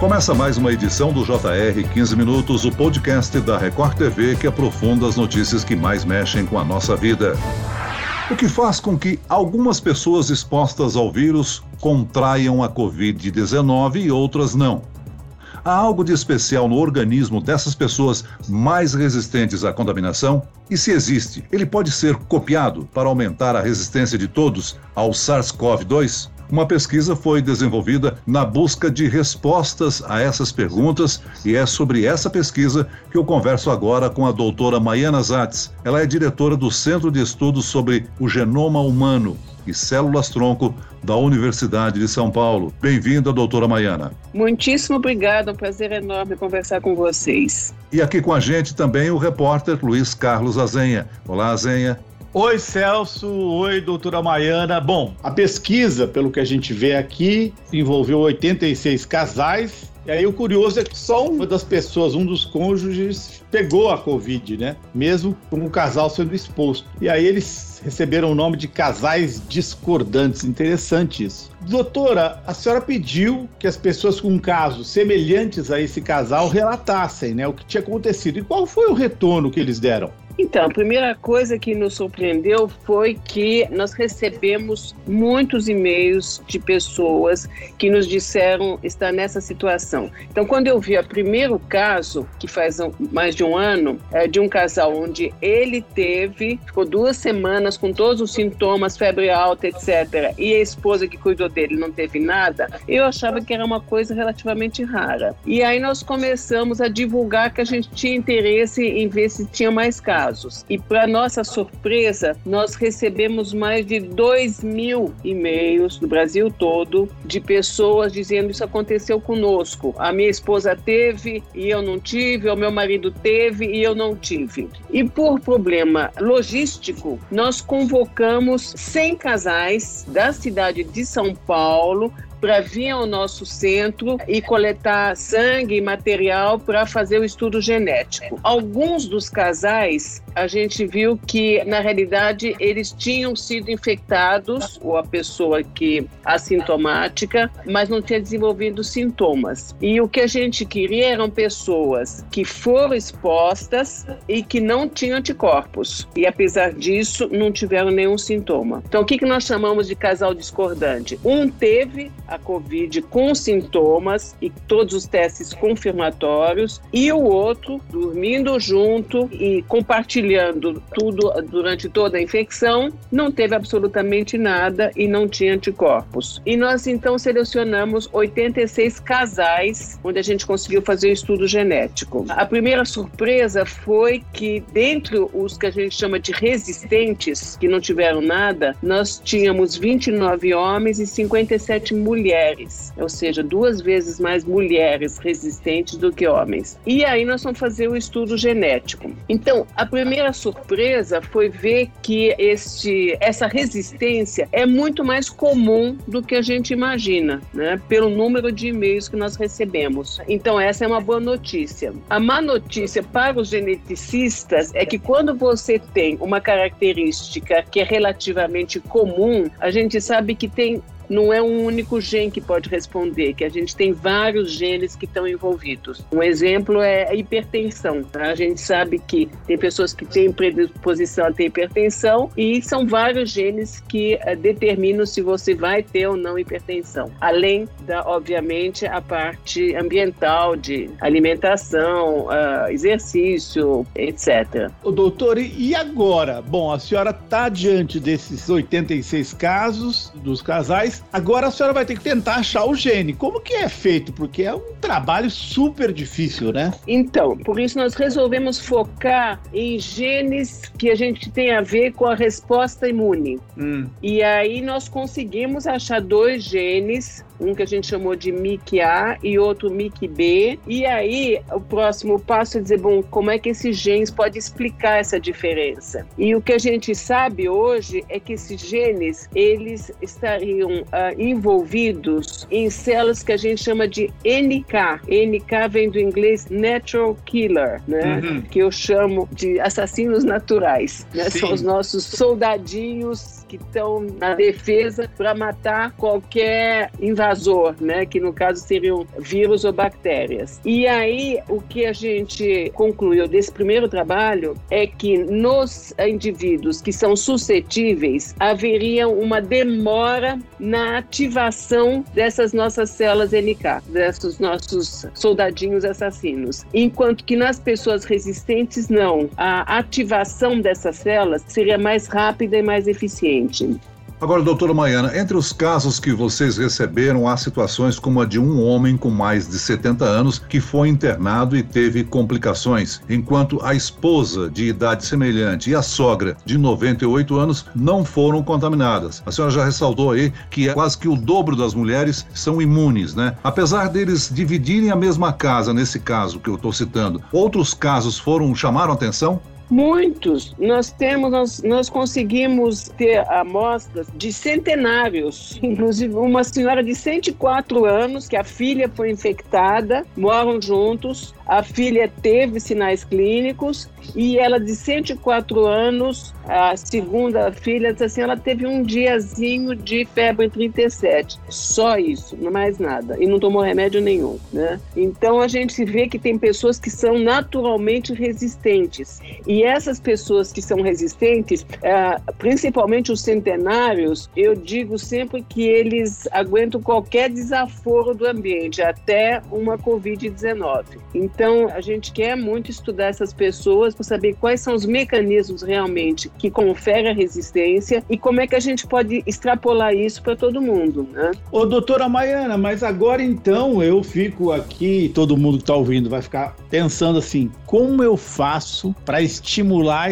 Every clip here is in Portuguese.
Começa mais uma edição do JR 15 Minutos, o podcast da Record TV que aprofunda as notícias que mais mexem com a nossa vida. O que faz com que algumas pessoas expostas ao vírus contraiam a Covid-19 e outras não. Há algo de especial no organismo dessas pessoas mais resistentes à contaminação? E se existe, ele pode ser copiado para aumentar a resistência de todos ao SARS-CoV-2? Uma pesquisa foi desenvolvida na busca de respostas a essas perguntas e é sobre essa pesquisa que eu converso agora com a doutora Maiana Zatz. Ela é diretora do Centro de Estudos sobre o Genoma Humano e Células-Tronco da Universidade de São Paulo. Bem-vinda, doutora Maiana. Muitíssimo obrigada, é um prazer enorme conversar com vocês. E aqui com a gente também o repórter Luiz Carlos Azenha. Olá, Azenha. Oi, Celso. Oi, doutora Maiana. Bom, a pesquisa, pelo que a gente vê aqui, envolveu 86 casais. E aí o curioso é que só uma das pessoas, um dos cônjuges, pegou a Covid, né? Mesmo com o casal sendo exposto. E aí eles receberam o nome de casais discordantes. Interessante isso. Doutora, a senhora pediu que as pessoas com casos semelhantes a esse casal relatassem, né? O que tinha acontecido. E qual foi o retorno que eles deram? Então, a primeira coisa que nos surpreendeu foi que nós recebemos muitos e-mails de pessoas que nos disseram estar nessa situação. Então, quando eu vi o primeiro caso, que faz mais de um ano, é, de um casal onde ele teve, ficou duas semanas com todos os sintomas, febre alta, etc., e a esposa que cuidou dele não teve nada, eu achava que era uma coisa relativamente rara. E aí nós começamos a divulgar que a gente tinha interesse em ver se tinha mais casos. E, para nossa surpresa, nós recebemos mais de 2 mil e-mails do Brasil todo de pessoas dizendo isso aconteceu conosco. A minha esposa teve e eu não tive, o meu marido teve e eu não tive. E por problema logístico, nós convocamos 100 casais da cidade de São Paulo para vir ao nosso centro e coletar sangue e material para fazer o estudo genético. Alguns dos casais, a gente viu que, na realidade, eles tinham sido infectados, ou a pessoa que assintomática, mas não tinha desenvolvido sintomas. E o que a gente queria eram pessoas que foram expostas e que não tinham anticorpos. E, apesar disso, não tiveram nenhum sintoma. Então, o que, que nós chamamos de casal discordante? Um teve a Covid com sintomas e todos os testes confirmatórios, e o outro dormindo junto e compartilhando tudo durante toda a infecção, não teve absolutamente nada e não tinha anticorpos. E nós então selecionamos 86 casais onde a gente conseguiu fazer o estudo genético. A primeira surpresa foi que, dentre os que a gente chama de resistentes, que não tiveram nada, nós tínhamos 29 homens e 57 mulheres mulheres, ou seja, duas vezes mais mulheres resistentes do que homens. E aí nós vamos fazer o estudo genético. Então, a primeira surpresa foi ver que este, essa resistência é muito mais comum do que a gente imagina, né? Pelo número de e-mails que nós recebemos. Então, essa é uma boa notícia. A má notícia para os geneticistas é que quando você tem uma característica que é relativamente comum, a gente sabe que tem não é um único gene que pode responder, que a gente tem vários genes que estão envolvidos. Um exemplo é a hipertensão. Tá? A gente sabe que tem pessoas que têm predisposição a ter hipertensão e são vários genes que uh, determinam se você vai ter ou não hipertensão. Além da, obviamente, a parte ambiental de alimentação, uh, exercício, etc. O doutor, e agora? Bom, a senhora está diante desses 86 casos dos casais Agora a senhora vai ter que tentar achar o gene. Como que é feito? Porque é um trabalho super difícil, né? Então, por isso nós resolvemos focar em genes que a gente tem a ver com a resposta imune. Hum. E aí nós conseguimos achar dois genes um que a gente chamou de MIC-A e outro MIC-B. E aí, o próximo passo é dizer, bom, como é que esses genes podem explicar essa diferença? E o que a gente sabe hoje é que esses genes, eles estariam uh, envolvidos em células que a gente chama de NK. NK vem do inglês Natural Killer, né? Uhum. Que eu chamo de assassinos naturais. Né? São os nossos soldadinhos que estão na defesa para matar qualquer invasor, né? Que no caso seriam vírus ou bactérias. E aí o que a gente concluiu desse primeiro trabalho é que nos indivíduos que são suscetíveis haveria uma demora na ativação dessas nossas células NK, desses nossos soldadinhos assassinos. Enquanto que nas pessoas resistentes, não. A ativação dessas células seria mais rápida e mais eficiente. Agora, doutora Maiana, entre os casos que vocês receberam, há situações como a de um homem com mais de 70 anos que foi internado e teve complicações, enquanto a esposa, de idade semelhante, e a sogra, de 98 anos, não foram contaminadas. A senhora já ressaltou aí que é quase que o dobro das mulheres são imunes, né? Apesar deles dividirem a mesma casa, nesse caso que eu estou citando, outros casos foram chamaram atenção? Muitos. Nós temos, nós, nós conseguimos ter amostras de centenários, inclusive uma senhora de 104 anos, que a filha foi infectada, moram juntos, a filha teve sinais clínicos e ela de 104 anos, a segunda filha, assim, ela teve um diazinho de febre 37. Só isso, não mais nada. E não tomou remédio nenhum, né? Então a gente vê que tem pessoas que são naturalmente resistentes. E essas pessoas que são resistentes, é, principalmente os centenários, eu digo sempre que eles aguentam qualquer desaforo do ambiente, até uma Covid-19. Então a gente quer muito estudar essas pessoas para saber quais são os mecanismos realmente que conferem a resistência e como é que a gente pode extrapolar isso para todo mundo. Né? Ô, doutora Maiana, mas agora então eu fico aqui, todo mundo que está ouvindo vai ficar pensando assim: como eu faço para estimular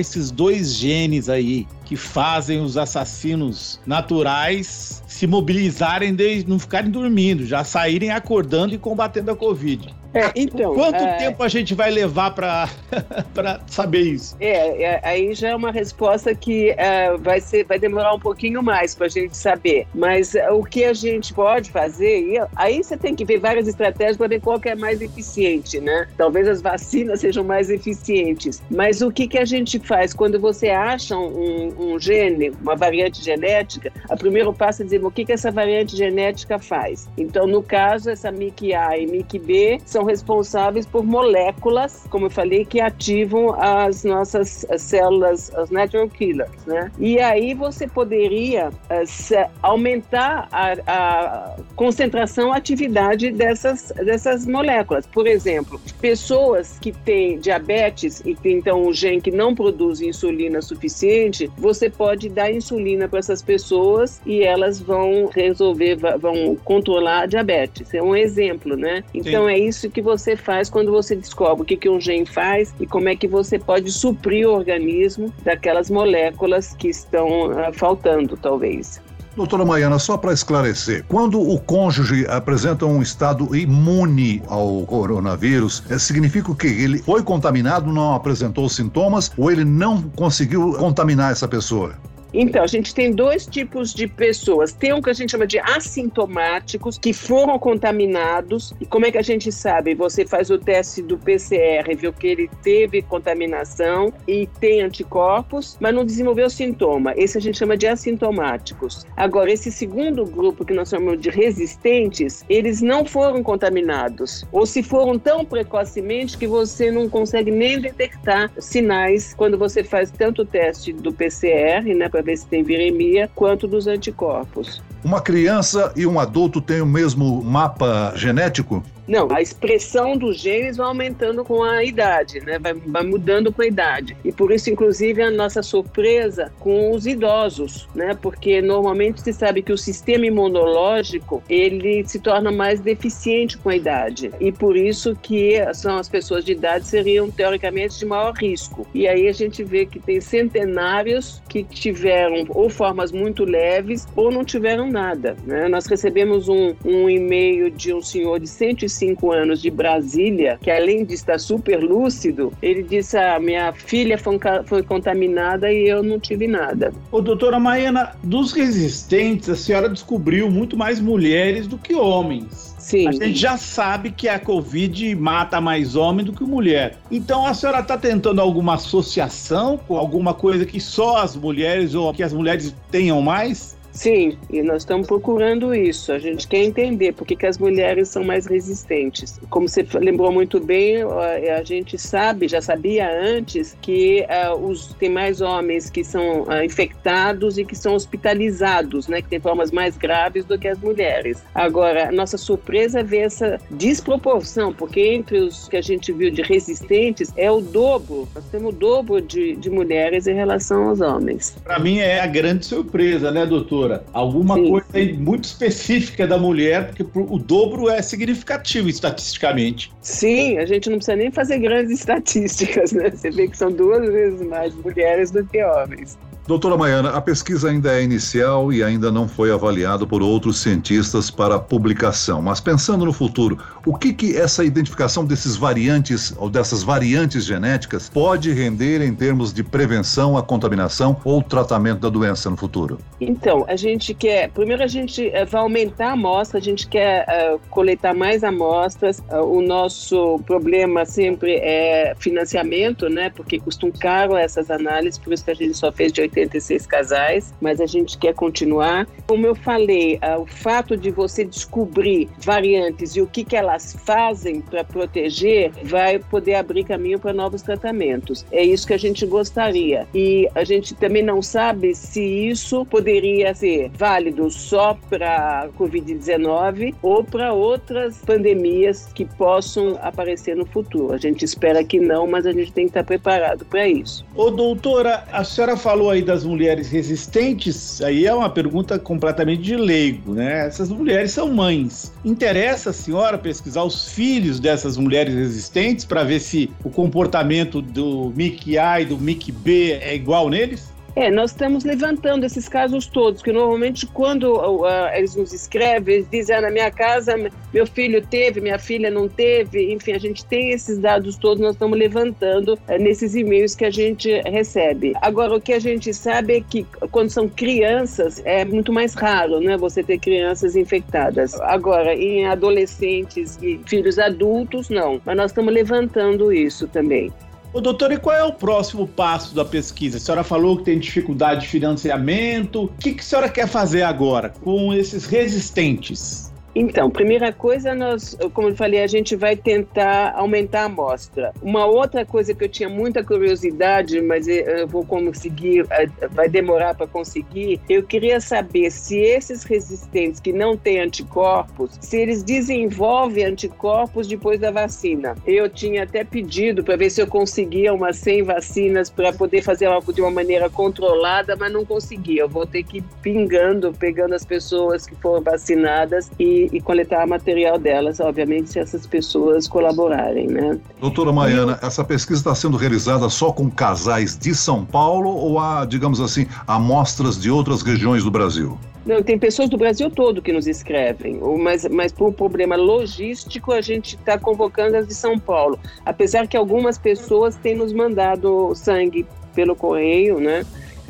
esses dois genes aí que fazem os assassinos naturais se mobilizarem de não ficarem dormindo, já saírem acordando e combatendo a Covid. É, então, Quanto é... tempo a gente vai levar para saber isso? É, é, aí já é uma resposta que é, vai, ser, vai demorar um pouquinho mais para a gente saber. Mas é, o que a gente pode fazer, aí você tem que ver várias estratégias para ver qual que é mais eficiente, né? Talvez as vacinas sejam mais eficientes. Mas o que, que a gente faz? Quando você acha um, um gene, uma variante genética, o primeiro passo é dizer o que, que essa variante genética faz. Então, no caso, essa MIC-A e MIC-B são responsáveis por moléculas, como eu falei, que ativam as nossas células, as natural killers, né? E aí você poderia uh, aumentar a, a concentração, a atividade dessas, dessas moléculas. Por exemplo, pessoas que têm diabetes e que então o gene que não produz insulina suficiente, você pode dar insulina para essas pessoas e elas vão resolver, vão controlar a diabetes. É um exemplo, né? Então Sim. é isso que você faz quando você descobre o que, que um gene faz e como é que você pode suprir o organismo daquelas moléculas que estão uh, faltando, talvez. Doutora Maiana, só para esclarecer, quando o cônjuge apresenta um estado imune ao coronavírus, eh, significa que ele foi contaminado, não apresentou sintomas ou ele não conseguiu contaminar essa pessoa? Então, a gente tem dois tipos de pessoas. Tem um que a gente chama de assintomáticos, que foram contaminados. E como é que a gente sabe? Você faz o teste do PCR, viu que ele teve contaminação e tem anticorpos, mas não desenvolveu sintoma. Esse a gente chama de assintomáticos. Agora, esse segundo grupo, que nós chamamos de resistentes, eles não foram contaminados. Ou se foram tão precocemente que você não consegue nem detectar sinais quando você faz tanto o teste do PCR, né? para ver se tem viremia, quanto dos anticorpos. Uma criança e um adulto têm o mesmo mapa genético? Não, a expressão dos genes vai aumentando com a idade, né? Vai, vai, mudando com a idade. E por isso, inclusive, a nossa surpresa com os idosos, né? Porque normalmente se sabe que o sistema imunológico ele se torna mais deficiente com a idade. E por isso que são as pessoas de idade seriam teoricamente de maior risco. E aí a gente vê que tem centenários que tiveram ou formas muito leves ou não tiveram nada. Né? Nós recebemos um, um e-mail de um senhor de 105 25 anos de Brasília, que além de estar super lúcido, ele disse: ah, minha filha foi, contaminada e eu não tive nada. Ô, doutora Maiana, dos resistentes, a senhora descobriu muito mais mulheres do que homens. Sim. A gente já sabe que a Covid mata mais homem do que mulher. Então a senhora está tentando alguma associação com alguma coisa que só as mulheres ou que as mulheres tenham mais? Sim, e nós estamos procurando isso. A gente quer entender por que, que as mulheres são mais resistentes. Como você lembrou muito bem, a gente sabe, já sabia antes, que uh, os, tem mais homens que são uh, infectados e que são hospitalizados, né, que têm formas mais graves do que as mulheres. Agora, nossa surpresa é ver essa desproporção, porque entre os que a gente viu de resistentes é o dobro. Nós temos o dobro de, de mulheres em relação aos homens. Para mim é a grande surpresa, né, doutor? Doutora, alguma sim, coisa sim. muito específica da mulher, porque o dobro é significativo estatisticamente. Sim, a gente não precisa nem fazer grandes estatísticas, né? Você vê que são duas vezes mais mulheres do que homens. Doutora Maiana, a pesquisa ainda é inicial e ainda não foi avaliada por outros cientistas para publicação. Mas pensando no futuro, o que, que essa identificação desses variantes ou dessas variantes genéticas pode render em termos de prevenção à contaminação ou tratamento da doença no futuro? Então, a gente quer, primeiro a gente eh, vai aumentar a amostra, a gente quer uh, coletar mais amostras. Uh, o nosso problema sempre é financiamento, né? Porque custam caro essas análises, por isso que a gente só fez de 80 86 casais, mas a gente quer continuar. Como eu falei, uh, o fato de você descobrir variantes e o que, que elas fazem para proteger vai poder abrir caminho para novos tratamentos. É isso que a gente gostaria. E a gente também não sabe se isso poderia ser válido só para a Covid-19 ou para outras pandemias que possam aparecer no futuro. A gente espera que não, mas a gente tem que estar preparado para isso. Ô, doutora, a senhora falou aí das mulheres resistentes, aí é uma pergunta completamente de leigo, né? Essas mulheres são mães. Interessa a senhora pesquisar os filhos dessas mulheres resistentes para ver se o comportamento do MIC A e do MIC B é igual neles? É, nós estamos levantando esses casos todos, que normalmente quando uh, eles nos escrevem, eles dizem, ah, na minha casa meu filho teve, minha filha não teve, enfim, a gente tem esses dados todos, nós estamos levantando uh, nesses e-mails que a gente recebe. Agora, o que a gente sabe é que quando são crianças, é muito mais raro, né, você ter crianças infectadas. Agora, em adolescentes e filhos adultos, não, mas nós estamos levantando isso também. Ô, doutor, e qual é o próximo passo da pesquisa? A senhora falou que tem dificuldade de financiamento. O que, que a senhora quer fazer agora com esses resistentes? Então, primeira coisa, nós, como eu falei, a gente vai tentar aumentar a amostra. Uma outra coisa que eu tinha muita curiosidade, mas eu vou conseguir, eh, vai demorar para conseguir, eu queria saber se esses resistentes que não têm anticorpos, se eles desenvolvem anticorpos depois da vacina. Eu tinha até pedido para ver se eu conseguia umas 100 vacinas para poder fazer algo de uma maneira controlada, mas não consegui. Eu vou ter que ir pingando, pegando as pessoas que foram vacinadas e e, coletar material delas, obviamente, se essas pessoas colaborarem, né? Doutora Maiana, essa pesquisa está sendo realizada só com casais de São Paulo ou há, digamos assim, amostras de outras regiões do Brasil? Não, tem pessoas do Brasil todo que nos escrevem, mas, mas por um problema logístico a gente está convocando as de São Paulo. Apesar que algumas pessoas têm nos mandado sangue pelo correio, né?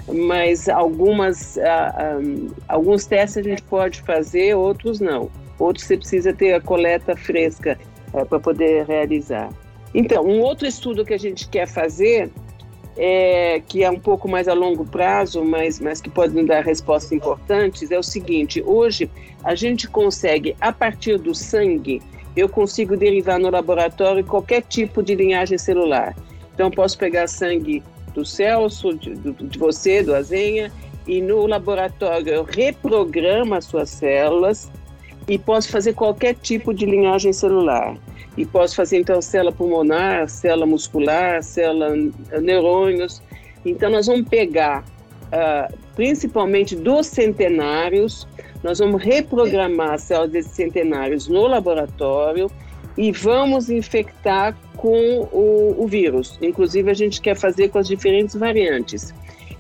Mas algumas, ah, ah, alguns testes a gente pode fazer, outros não. Outros você precisa ter a coleta fresca uh, para poder realizar. Então, um outro estudo que a gente quer fazer, é, que é um pouco mais a longo prazo, mas, mas que pode nos dar respostas importantes, é o seguinte: hoje a gente consegue, a partir do sangue, eu consigo derivar no laboratório qualquer tipo de linhagem celular. Então, posso pegar sangue do Celso, de, de você, do Azenha, e no laboratório eu reprogramo as suas células e posso fazer qualquer tipo de linhagem celular. E posso fazer então célula pulmonar, célula muscular, célula neurônios. Então nós vamos pegar uh, principalmente dos centenários, nós vamos reprogramar as células desses centenários no laboratório e vamos infectar com o, o vírus. Inclusive a gente quer fazer com as diferentes variantes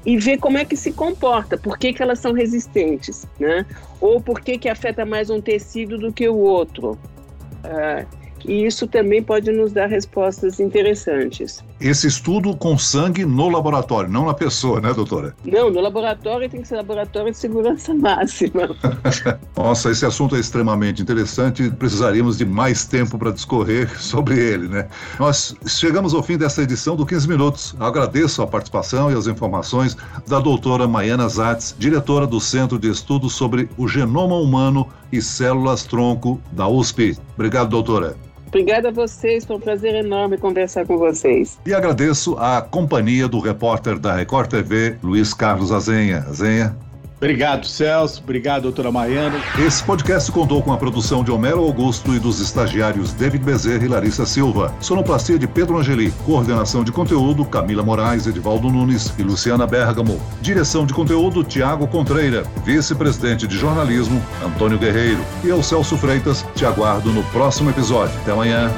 e ver como é que se comporta, por que, que elas são resistentes, né? Ou por que, que afeta mais um tecido do que o outro. Uh, e isso também pode nos dar respostas interessantes. Esse estudo com sangue no laboratório, não na pessoa, né, doutora? Não, no laboratório tem que ser laboratório de segurança máxima. Nossa, esse assunto é extremamente interessante. Precisaríamos de mais tempo para discorrer sobre ele, né? Nós chegamos ao fim dessa edição do 15 Minutos. Agradeço a participação e as informações da doutora Maiana Zatz, diretora do Centro de Estudos sobre o Genoma Humano e Células Tronco da USP. Obrigado, doutora. Obrigada a vocês, foi um prazer enorme conversar com vocês. E agradeço a companhia do repórter da Record TV, Luiz Carlos Azenha. Azenha, Obrigado, Celso. Obrigado, doutora Mariana. Esse podcast contou com a produção de Homero Augusto e dos estagiários David Bezerra e Larissa Silva. Sonoplastia de Pedro Angeli. Coordenação de conteúdo Camila Moraes, Edivaldo Nunes e Luciana Bergamo. Direção de conteúdo Tiago Contreira. Vice-presidente de jornalismo Antônio Guerreiro. E eu, Celso Freitas, te aguardo no próximo episódio. Até amanhã.